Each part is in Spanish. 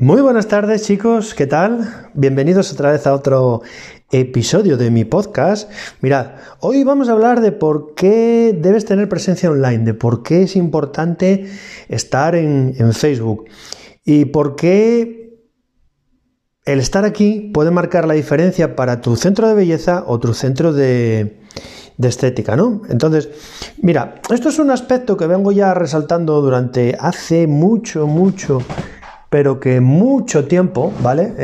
Muy buenas tardes chicos, ¿qué tal? Bienvenidos otra vez a otro episodio de mi podcast. Mirad, hoy vamos a hablar de por qué debes tener presencia online, de por qué es importante estar en, Facebook y por qué el estar aquí puede marcar la diferencia para tu centro de belleza o tu centro de, estética, ¿no? Entonces, mira, esto es un aspecto que vengo ya resaltando durante hace mucho, mucho pero que mucho tiempo, ¿vale?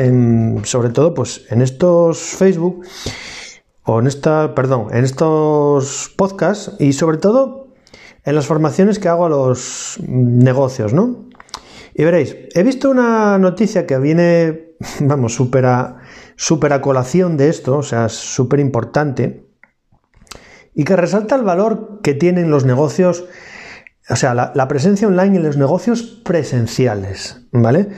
sobre todo, pues en estos Facebook o en esta, perdón, en estos podcasts y sobre todo en las formaciones que hago a los negocios, ¿no? Y veréis, he visto una noticia que viene, vamos, súper a, a colación de esto, o sea, súper importante, y que resalta el valor que tienen los negocios o sea, la, presencia online en los negocios presenciales, ¿vale?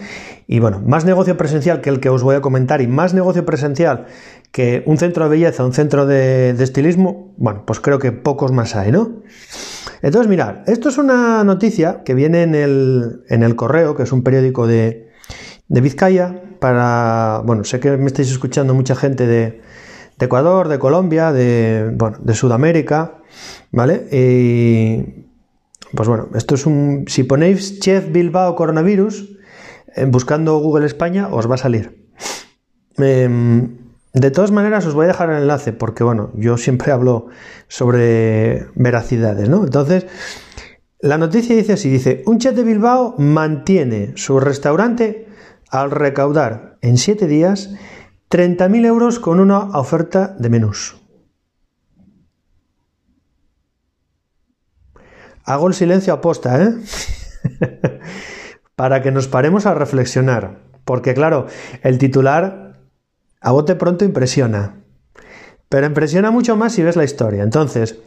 Y bueno, más negocio presencial que el que os voy a comentar y más negocio presencial que un centro de belleza, un centro de, estilismo, bueno, pues creo que pocos más hay, ¿no? Entonces, mirad, esto es una noticia que viene en el, en el Correo, que es un periódico de, de Vizcaya, para, bueno, sé que me estáis escuchando mucha gente de, de Ecuador, de Colombia, de, bueno, de Sudamérica, ¿vale? Y pues bueno, esto es un. Si ponéis Chef Bilbao coronavirus, buscando Google España, os va a salir. Em, de todas maneras, os voy a dejar el enlace, porque bueno, yo siempre hablo sobre veracidades, ¿no? Entonces, la noticia dice así: dice, un chef de Bilbao mantiene su restaurante al recaudar en 7 días 30.000 euros con una oferta de menús. Hago el silencio aposta, ¿eh? Para que nos paremos a reflexionar. Porque claro, el titular a bote pronto impresiona. Pero impresiona mucho más si ves la historia. Entonces,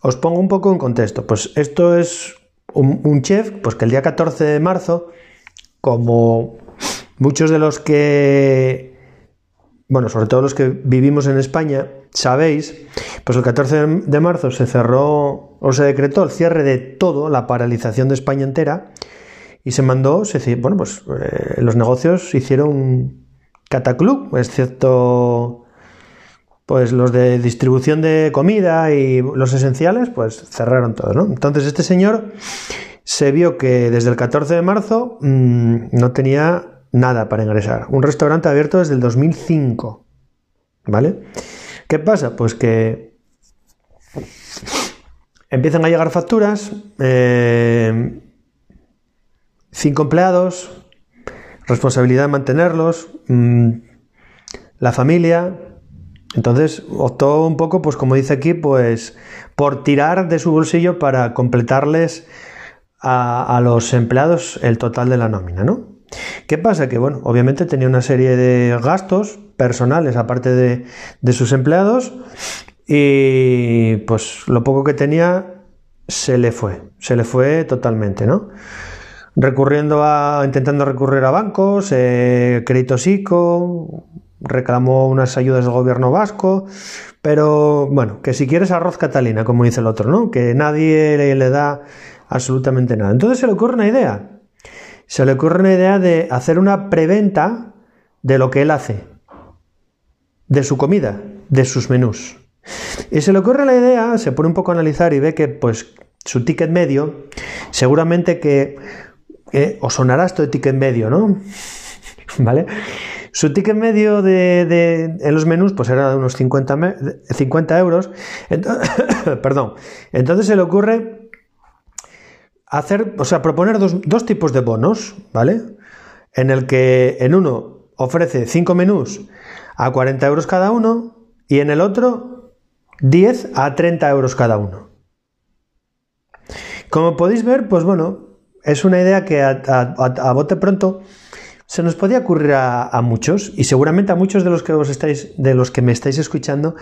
os pongo un poco en contexto. Pues esto es un, chef, pues que el día 14 de marzo, como muchos de los que, bueno, sobre todo los que vivimos en España, sabéis, pues el 14 de marzo se cerró o se decretó el cierre de todo, la paralización de España entera, y se mandó, se, bueno, pues eh, los negocios hicieron cataclub, excepto pues los de distribución de comida y los esenciales, pues cerraron todo, ¿no? Entonces este señor se vio que desde el 14 de marzo mm, no tenía nada para ingresar. Un restaurante abierto desde el 2005, ¿vale? ¿Qué pasa? Pues que empiezan a llegar facturas, eh, cinco empleados, responsabilidad de mantenerlos, mm, la familia. Entonces optó un poco, pues como dice aquí, pues por tirar de su bolsillo para completarles a, a los empleados el total de la nómina, ¿no? ¿Qué pasa? Que, bueno, obviamente tenía una serie de gastos personales aparte de, sus empleados y pues lo poco que tenía se le fue, se le fue totalmente, ¿no? Recurriendo a, intentando recurrir a bancos, eh, crédito ICO, reclamó unas ayudas del gobierno vasco, pero bueno, que si quieres arroz Catalina, como dice el otro, ¿no? Que nadie le da absolutamente nada. Entonces se le ocurre una idea, se le ocurre una idea de hacer una preventa de lo que él hace, de su comida, de sus menús. Y se le ocurre la idea, se pone un poco a analizar y ve que pues su ticket medio, seguramente que eh, os sonará esto de ticket medio, ¿no? ¿Vale? Su ticket medio de, en los menús pues era de unos 50, 50 euros. perdón. Entonces se le ocurre hacer, o sea, proponer dos, tipos de bonos, ¿vale? En el que en uno ofrece cinco menús a 40 euros cada uno y en el otro 10 a 30 euros cada uno. Como podéis ver, pues bueno, es una idea que a, bote pronto se nos podía ocurrir a, muchos y seguramente a muchos de los que os estáis, de los que me estáis escuchando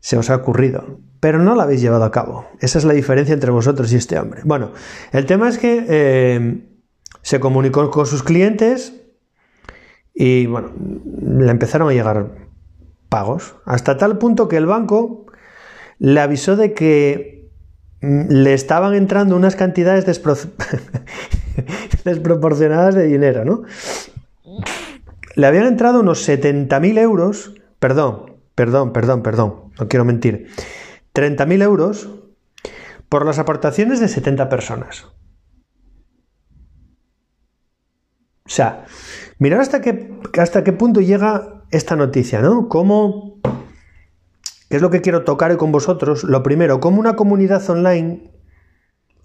se os ha ocurrido, pero no lo habéis llevado a cabo. Esa es la diferencia entre vosotros y este hombre. Bueno, el tema es que eh, se comunicó con sus clientes y bueno, le empezaron a llegar pagos, hasta tal punto que el banco le avisó de que mm, le estaban entrando unas cantidades desproporcionadas de dinero, ¿no? le habían entrado unos 70.000 euros, perdón, perdón, perdón, perdón, no quiero mentir, 30.000 euros por las aportaciones de 70 personas. O sea, mirar hasta qué, hasta qué punto llega esta noticia, ¿no? Cómo, qué es lo que quiero tocar hoy con vosotros. Lo primero, cómo una comunidad online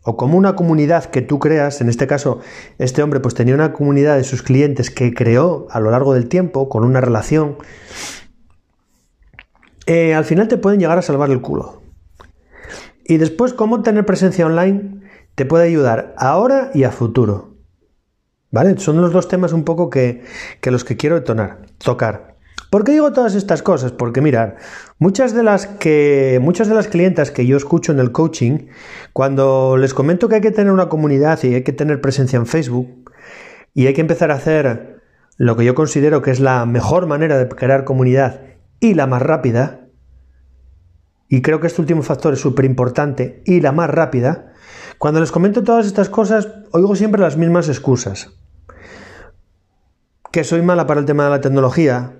o como una comunidad que tú creas, en este caso este hombre pues tenía una comunidad de sus clientes que creó a lo largo del tiempo con una relación, eh, al final te pueden llegar a salvar el culo. Y después cómo tener presencia online te puede ayudar ahora y a futuro. ¿Vale? Son los dos temas un poco que, que los que quiero tocar. ¿Por qué digo todas estas cosas? Porque mirar, muchas de las que muchas de las clientas que yo escucho en el coaching, cuando les comento que hay que tener una comunidad y hay que tener presencia en Facebook y hay que empezar a hacer lo que yo considero que es la mejor manera de crear comunidad y la más rápida, y creo que este último factor es súper importante y la más rápida, cuando les comento todas estas cosas, oigo siempre las mismas excusas. Que soy mala para el tema de la tecnología,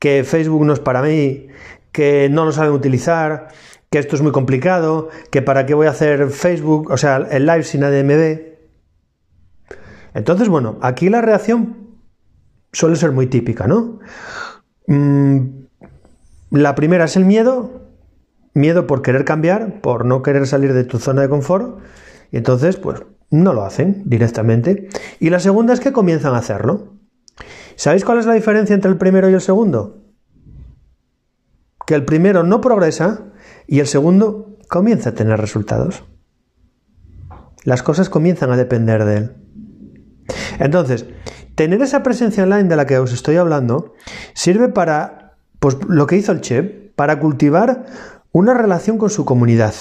que Facebook no es para mí, que no lo saben utilizar, que esto es muy complicado, que para qué voy a hacer Facebook, o sea, el live sin ADMB. Entonces, bueno, aquí la reacción suele ser muy típica, ¿no? Mm, la primera es el miedo, miedo por querer cambiar, por no querer salir de tu zona de confort, y entonces, pues, no lo hacen directamente. Y la segunda es que comienzan a hacerlo. ¿Sabéis cuál es la diferencia entre el primero y el segundo? Que el primero no progresa y el segundo comienza a tener resultados. Las cosas comienzan a depender de él. Entonces, tener esa presencia online de la que os estoy hablando sirve para, pues lo que hizo el chef, para cultivar una relación con su comunidad.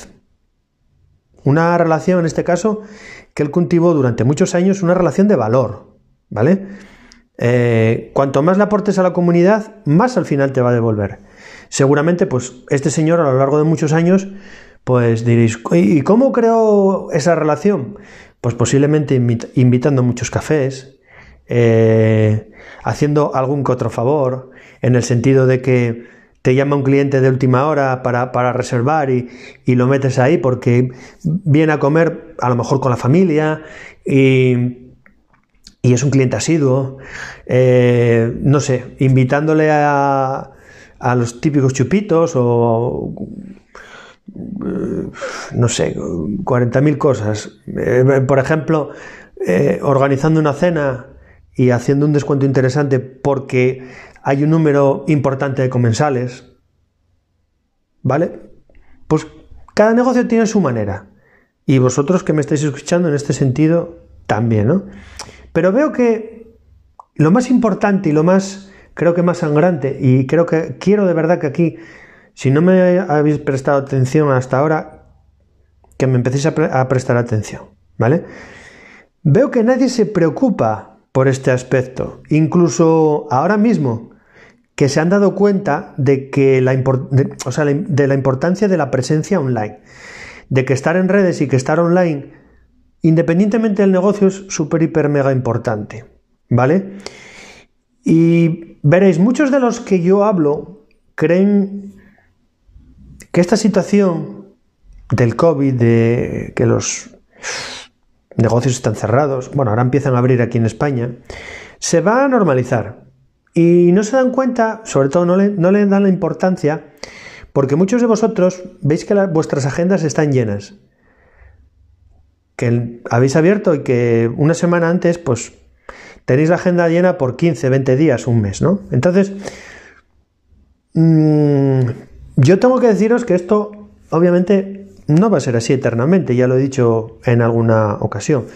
Una relación, en este caso, que él cultivó durante muchos años, una relación de valor, ¿vale? Eh, cuanto más le aportes a la comunidad, más al final te va a devolver. Seguramente, pues este señor a lo largo de muchos años, pues diréis, ¿y cómo creó esa relación? Pues posiblemente invitando muchos cafés, eh, haciendo algún que otro favor, en el sentido de que te llama un cliente de última hora para, reservar y, y, lo metes ahí porque viene a comer a lo mejor con la familia y y es un cliente asiduo, eh, no sé, invitándole a, a los típicos chupitos o eh, no sé, 40.000 cosas. Eh, por ejemplo, organizando una cena y haciendo un descuento interesante porque hay un número importante de comensales. ¿Vale? Pues cada negocio tiene su manera. Y vosotros que me estáis escuchando en este sentido, también, ¿no? Pero veo que lo más importante y lo más, creo que más sangrante, y creo que quiero de verdad que aquí, si no me habéis prestado atención hasta ahora, que me empecéis a, prestar atención, ¿vale? Veo que nadie se preocupa por este aspecto, incluso ahora mismo, que se han dado cuenta de que de la importancia de la presencia online, de que estar en redes y que estar online Independientemente del negocio es súper, hiper, mega importante, ¿vale? Y veréis, muchos de los que yo hablo creen que esta situación del COVID, de que los negocios están cerrados, bueno, ahora empiezan a abrir aquí en España, se va a normalizar. Y no se dan cuenta, sobre todo no le, no le dan la importancia, porque muchos de vosotros veis que vuestras agendas están llenas que habéis abierto y que una semana antes, pues tenéis la agenda llena por 15, 20 días, un mes, ¿no? Entonces, mm, yo tengo que deciros que esto, obviamente, no va a ser así eternamente, ya lo he dicho en alguna ocasión.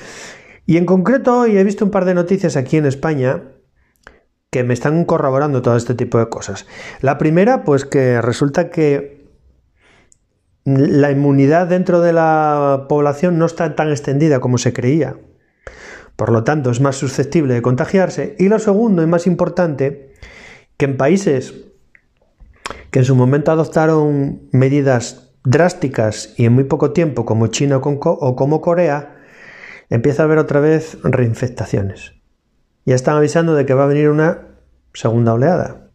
Y en concreto, hoy he visto un par de noticias aquí en España que me están corroborando todo este tipo de cosas. La primera, pues que resulta que la inmunidad dentro de la población no está tan extendida como se creía. Por lo tanto, es más susceptible de contagiarse. Y lo segundo y más importante, que en países que en su momento adoptaron medidas drásticas y en muy poco tiempo, como China o como Corea, empieza a haber otra vez reinfectaciones. Ya están avisando de que va a venir una segunda oleada.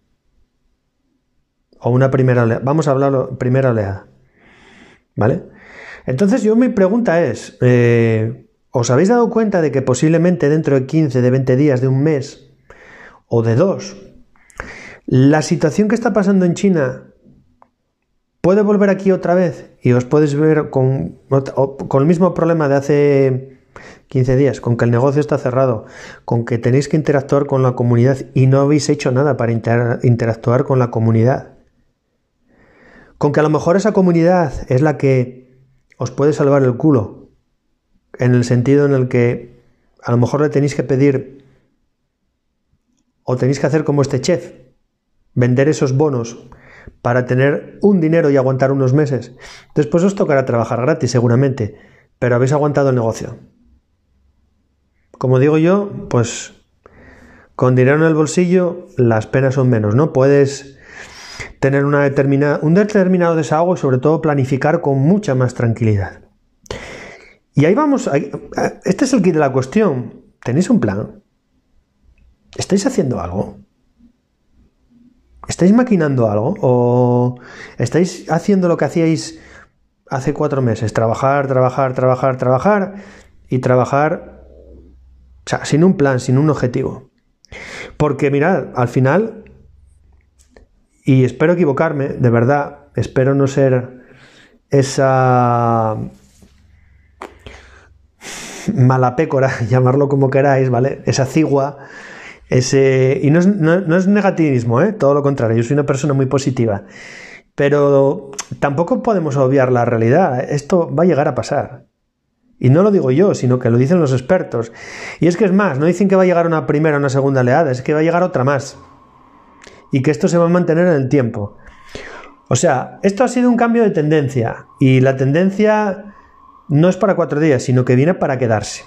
O una primera oleada. Vamos a hablar primera oleada. ¿Vale? Entonces yo mi pregunta es, eh, ¿os habéis dado cuenta de que posiblemente dentro de 15, de 20 días, de un mes o de dos, la situación que está pasando en China puede volver aquí otra vez y os podéis ver con, con el mismo problema de hace 15 días, con que el negocio está cerrado, con que tenéis que interactuar con la comunidad y no habéis hecho nada para interactuar con la comunidad. Con que a lo mejor esa comunidad es la que os puede salvar el culo, en el sentido en el que a lo mejor le tenéis que pedir o tenéis que hacer como este chef, vender esos bonos para tener un dinero y aguantar unos meses. Después os tocará trabajar gratis seguramente, pero habéis aguantado el negocio. Como digo yo, pues con dinero en el bolsillo las penas son menos, ¿no? Puedes tener una determinada, un determinado desahogo y sobre todo planificar con mucha más tranquilidad. Y ahí vamos, este es el kit de la cuestión. ¿Tenéis un plan? ¿Estáis haciendo algo? ¿Estáis maquinando algo? ¿O estáis haciendo lo que hacíais hace cuatro meses? Trabajar, trabajar, trabajar, trabajar y trabajar, o sea, sin un plan, sin un objetivo. Porque mirad, al final, y espero equivocarme, de verdad, espero no ser esa mala pécora, llamarlo como queráis, ¿vale? Esa cigua ese, y no es, negativismo, ¿eh? todo lo contrario, yo soy una persona muy positiva. Pero tampoco podemos obviar la realidad, esto va a llegar a pasar. Y no lo digo yo, sino que lo dicen los expertos. Y es que es más, no dicen que va a llegar una primera o una segunda oleada, es que va a llegar otra más. Y que esto se va a mantener en el tiempo. O sea, esto ha sido un cambio de tendencia. Y la tendencia no es para cuatro días, sino que viene para quedarse.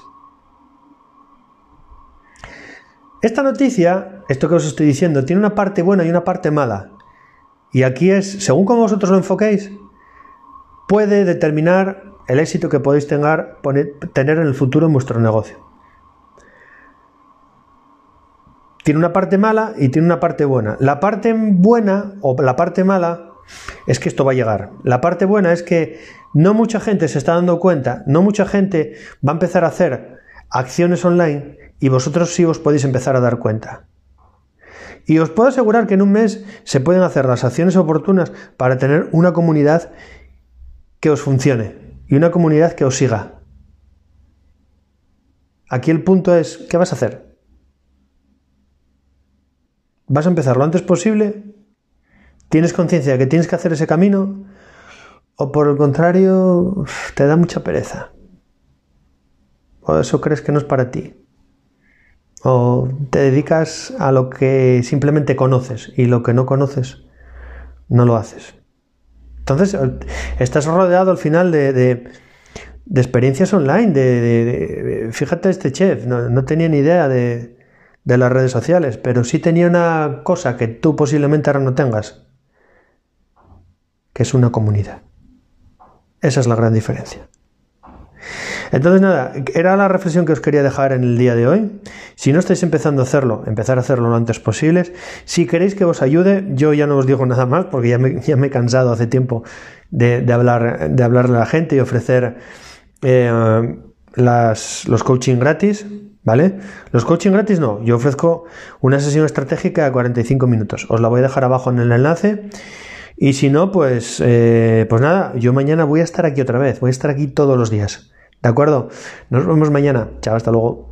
Esta noticia, esto que os estoy diciendo, tiene una parte buena y una parte mala. Y aquí es, según como vosotros lo enfoquéis, puede determinar el éxito que podéis tener, tener en el futuro en vuestro negocio. Tiene una parte mala y tiene una parte buena. La parte buena o la parte mala es que esto va a llegar. La parte buena es que no mucha gente se está dando cuenta, no mucha gente va a empezar a hacer acciones online y vosotros sí os podéis empezar a dar cuenta. Y os puedo asegurar que en un mes se pueden hacer las acciones oportunas para tener una comunidad que os funcione y una comunidad que os siga. Aquí el punto es, ¿qué vas a hacer? ¿Vas a empezar lo antes posible? ¿Tienes conciencia de que tienes que hacer ese camino? ¿O por el contrario, te da mucha pereza? ¿O eso crees que no es para ti? o te dedicas a lo que simplemente conoces y lo que no conoces no lo haces. Entonces, estás rodeado al final de, experiencias online, de, fíjate este chef, no, tenía ni idea de, de las redes sociales, pero sí tenía una cosa que tú posiblemente ahora no tengas, que es una comunidad. Esa es la gran diferencia. Entonces, nada, era la reflexión que os quería dejar en el día de hoy. Si no estáis empezando a hacerlo, empezar a hacerlo lo antes posible. Si queréis que os ayude, yo ya no os digo nada más porque ya me, ya me he cansado hace tiempo de, hablar, de hablarle a la gente y ofrecer eh, los coaching gratis. ¿Vale? Los coaching gratis no, yo ofrezco una sesión estratégica de 45 minutos. Os la voy a dejar abajo en el enlace. Y si no, pues, eh, pues nada, yo mañana voy a estar aquí otra vez, voy a estar aquí todos los días. ¿De acuerdo? Nos vemos mañana. Chao, hasta luego.